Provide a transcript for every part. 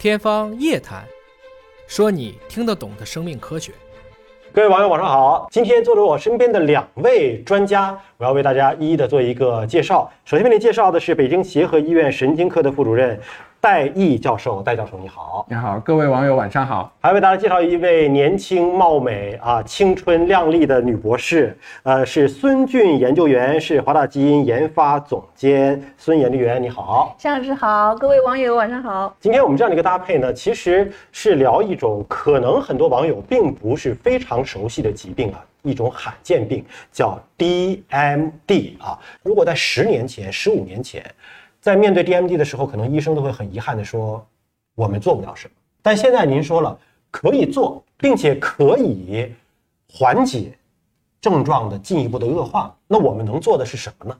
天方夜谭，说你听得懂的生命科学。各位网友晚上好，今天坐着我身边的两位专家，我要为大家一一的做一个介绍。首先为您介绍的是北京协和医院神经科的副主任戴毅教授，戴教授你好。你好，各位网友晚上好。还为大家介绍一位年轻貌美啊、青春靓丽的女博士，呃，是孙俊研究员，是华大基因研发总监。孙研究员你好。向老师好，各位网友晚上好。今天我们这样的一个搭配呢，其实是聊一种可能很多网友并不是非常熟悉的疾病啊，一种罕见病叫 DMD 啊。如果在十年前、十五年前，在面对 DMD 的时候，可能医生都会很遗憾的说，我们做不了什么。但现在您说了可以做，并且可以缓解症状的进一步的恶化，那我们能做的是什么呢？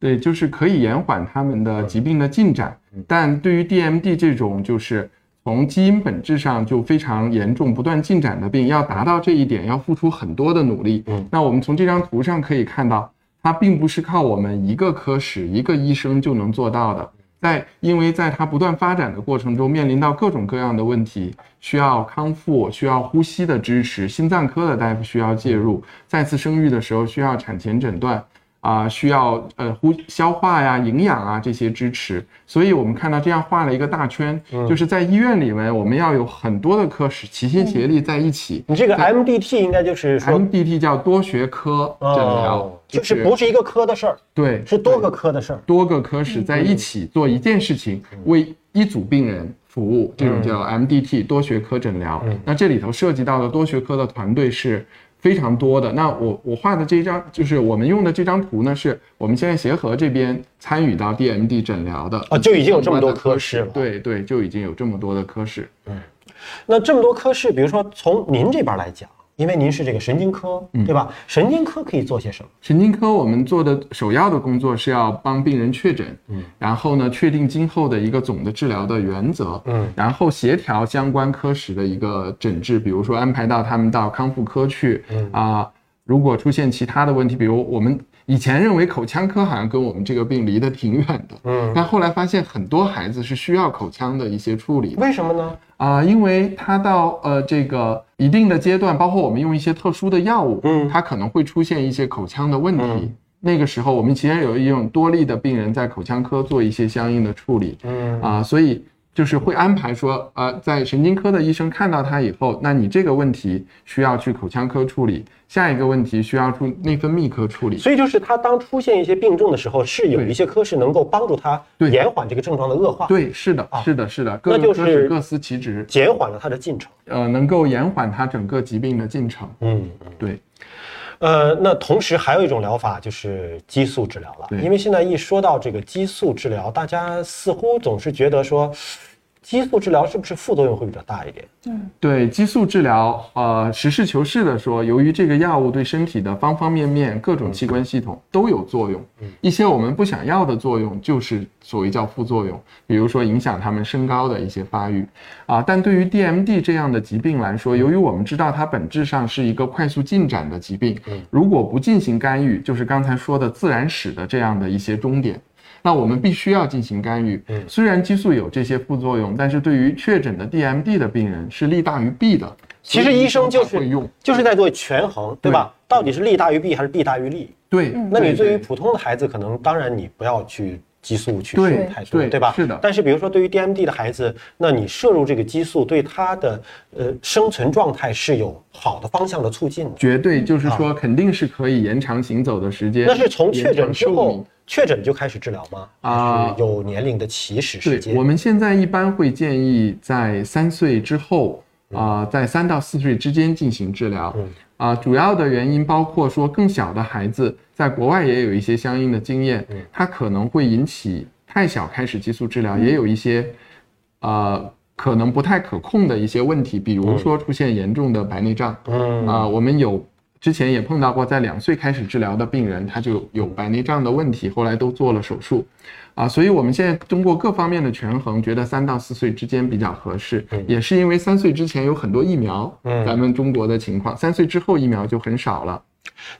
对，就是可以延缓他们的疾病的进展，但对于 DMD 这种就是从基因本质上就非常严重、不断进展的病，要达到这一点，要付出很多的努力。嗯，那我们从这张图上可以看到，它并不是靠我们一个科室、一个医生就能做到的。在因为在它不断发展的过程中，面临到各种各样的问题，需要康复，需要呼吸的支持，心脏科的大夫需要介入，再次生育的时候需要产前诊断。啊，需要呃呼消化呀、营养啊这些支持，所以我们看到这样画了一个大圈，就是在医院里面，我们要有很多的科室齐心协力在一起。你这个 MDT 应该就是说 MDT 叫多学科诊疗，就是不是一个科的事儿，对，是多个科的事儿，多个科室在一起做一件事情，为一组病人服务，这种叫 MDT 多学科诊疗。那这里头涉及到的多学科的团队是。非常多的，那我我画的这张就是我们用的这张图呢，是我们现在协和这边参与到 DMD 诊疗的啊，就已经有这么多科室了。对对，就已经有这么多的科室。嗯，那这么多科室，比如说从您这边来讲。因为您是这个神经科，对吧？神经科可以做些什么？神经科我们做的首要的工作是要帮病人确诊，嗯，然后呢，确定今后的一个总的治疗的原则，嗯，然后协调相关科室的一个诊治，比如说安排到他们到康复科去，嗯啊，如果出现其他的问题，比如我们。以前认为口腔科好像跟我们这个病离得挺远的，嗯，但后来发现很多孩子是需要口腔的一些处理。为什么呢？啊，因为他到呃这个一定的阶段，包括我们用一些特殊的药物，嗯，他可能会出现一些口腔的问题。那个时候，我们其实有一种多例的病人在口腔科做一些相应的处理，嗯啊，所以。就是会安排说，呃，在神经科的医生看到他以后，那你这个问题需要去口腔科处理，下一个问题需要出内分泌科处理。所以就是他当出现一些病症的时候，是有一些科室能够帮助他延缓这个症状的恶化。对，是的，是的，是的，那就是各司其职，减缓了他的进程。呃，能够延缓他整个疾病的进程。嗯，对。呃，那同时还有一种疗法就是激素治疗了，因为现在一说到这个激素治疗，大家似乎总是觉得说。激素治疗是不是副作用会比较大一点？嗯，对，激素治疗，呃，实事求是的说，由于这个药物对身体的方方面面、各种器官系统都有作用，嗯，一些我们不想要的作用就是所谓叫副作用，比如说影响他们身高的一些发育，啊，但对于 DMD 这样的疾病来说，由于我们知道它本质上是一个快速进展的疾病，嗯，如果不进行干预，就是刚才说的自然史的这样的一些终点。那我们必须要进行干预。嗯，虽然激素有这些副作用，但是对于确诊的 DMD 的病人是利大于弊的。其实医生就是用，就是在做权衡，对吧？到底是利大于弊还是弊大于利？对。那你对于普通的孩子，可能当然你不要去激素去摄入太多，对吧？是的。但是比如说对于 DMD 的孩子，那你摄入这个激素对他的呃生存状态是有好的方向的促进的。绝对，就是说肯定是可以延长行走的时间。那是从确诊之后。确诊就开始治疗吗？啊，有年龄的起始时间。我们现在一般会建议在三岁之后啊，在三到四岁之间进行治疗。啊，主要的原因包括说更小的孩子，在国外也有一些相应的经验，它可能会引起太小开始激素治疗，也有一些呃可能不太可控的一些问题，比如说出现严重的白内障。嗯啊，我们有。之前也碰到过，在两岁开始治疗的病人，他就有白内障的问题，后来都做了手术，啊，所以我们现在通过各方面的权衡，觉得三到四岁之间比较合适，也是因为三岁之前有很多疫苗，嗯，咱们中国的情况，三岁之后疫苗就很少了。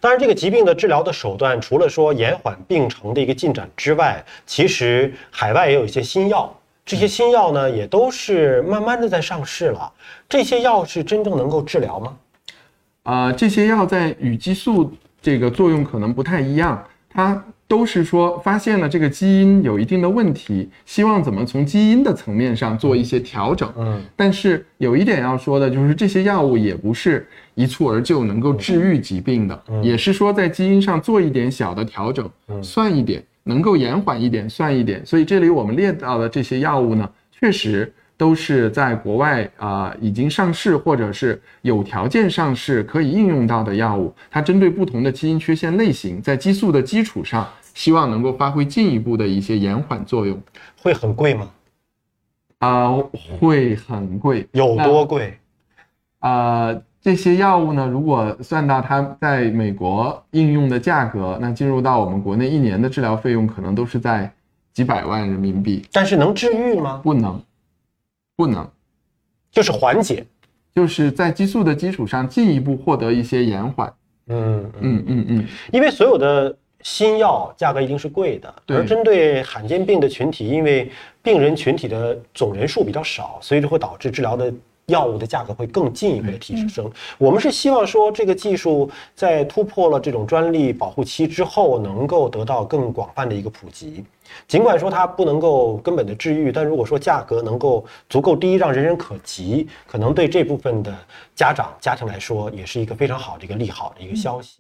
当然，这个疾病的治疗的手段，除了说延缓病程的一个进展之外，其实海外也有一些新药。这些新药呢也都是慢慢的在上市了。这些药是真正能够治疗吗？啊、这些药在与激素这个作用可能不太一样，它都是说发现了这个基因有一定的问题，希望怎么从基因的层面上做一些调整。嗯，但是有一点要说的就是，这些药物也不是一蹴而就能够治愈疾病的，也是说在基因上做一点小的调整，算一点，能够延缓一点算一点。所以这里我们列到的这些药物呢，确实都是在国外啊、已经上市或者是有条件上市可以应用到的药物。它针对不同的基因缺陷类型，在激素的基础上，希望能够发挥进一步的一些延缓作用。会很贵吗？啊、会很贵，有多贵？啊，这些药物呢，如果算到它在美国应用的价格，那进入到我们国内一年的治疗费用可能都是在几百万人民币，但是能治愈吗？不能，不能，就是缓解。就是在激素的基础上进一步获得一些延缓。嗯嗯，嗯嗯嗯，因为所有的新药价格一定是贵的，而针对罕见病的群体，因为病人群体的总人数比较少，所以就会导致治疗的。药物的价格会更进一步的提升。我们是希望说，这个技术在突破了这种专利保护期之后，能够得到更广泛的一个普及。尽管说它不能够根本的治愈，但如果说价格能够足够低，让人人可及，可能对这部分的家长家庭来说，也是一个非常好的一个利好的一个消息。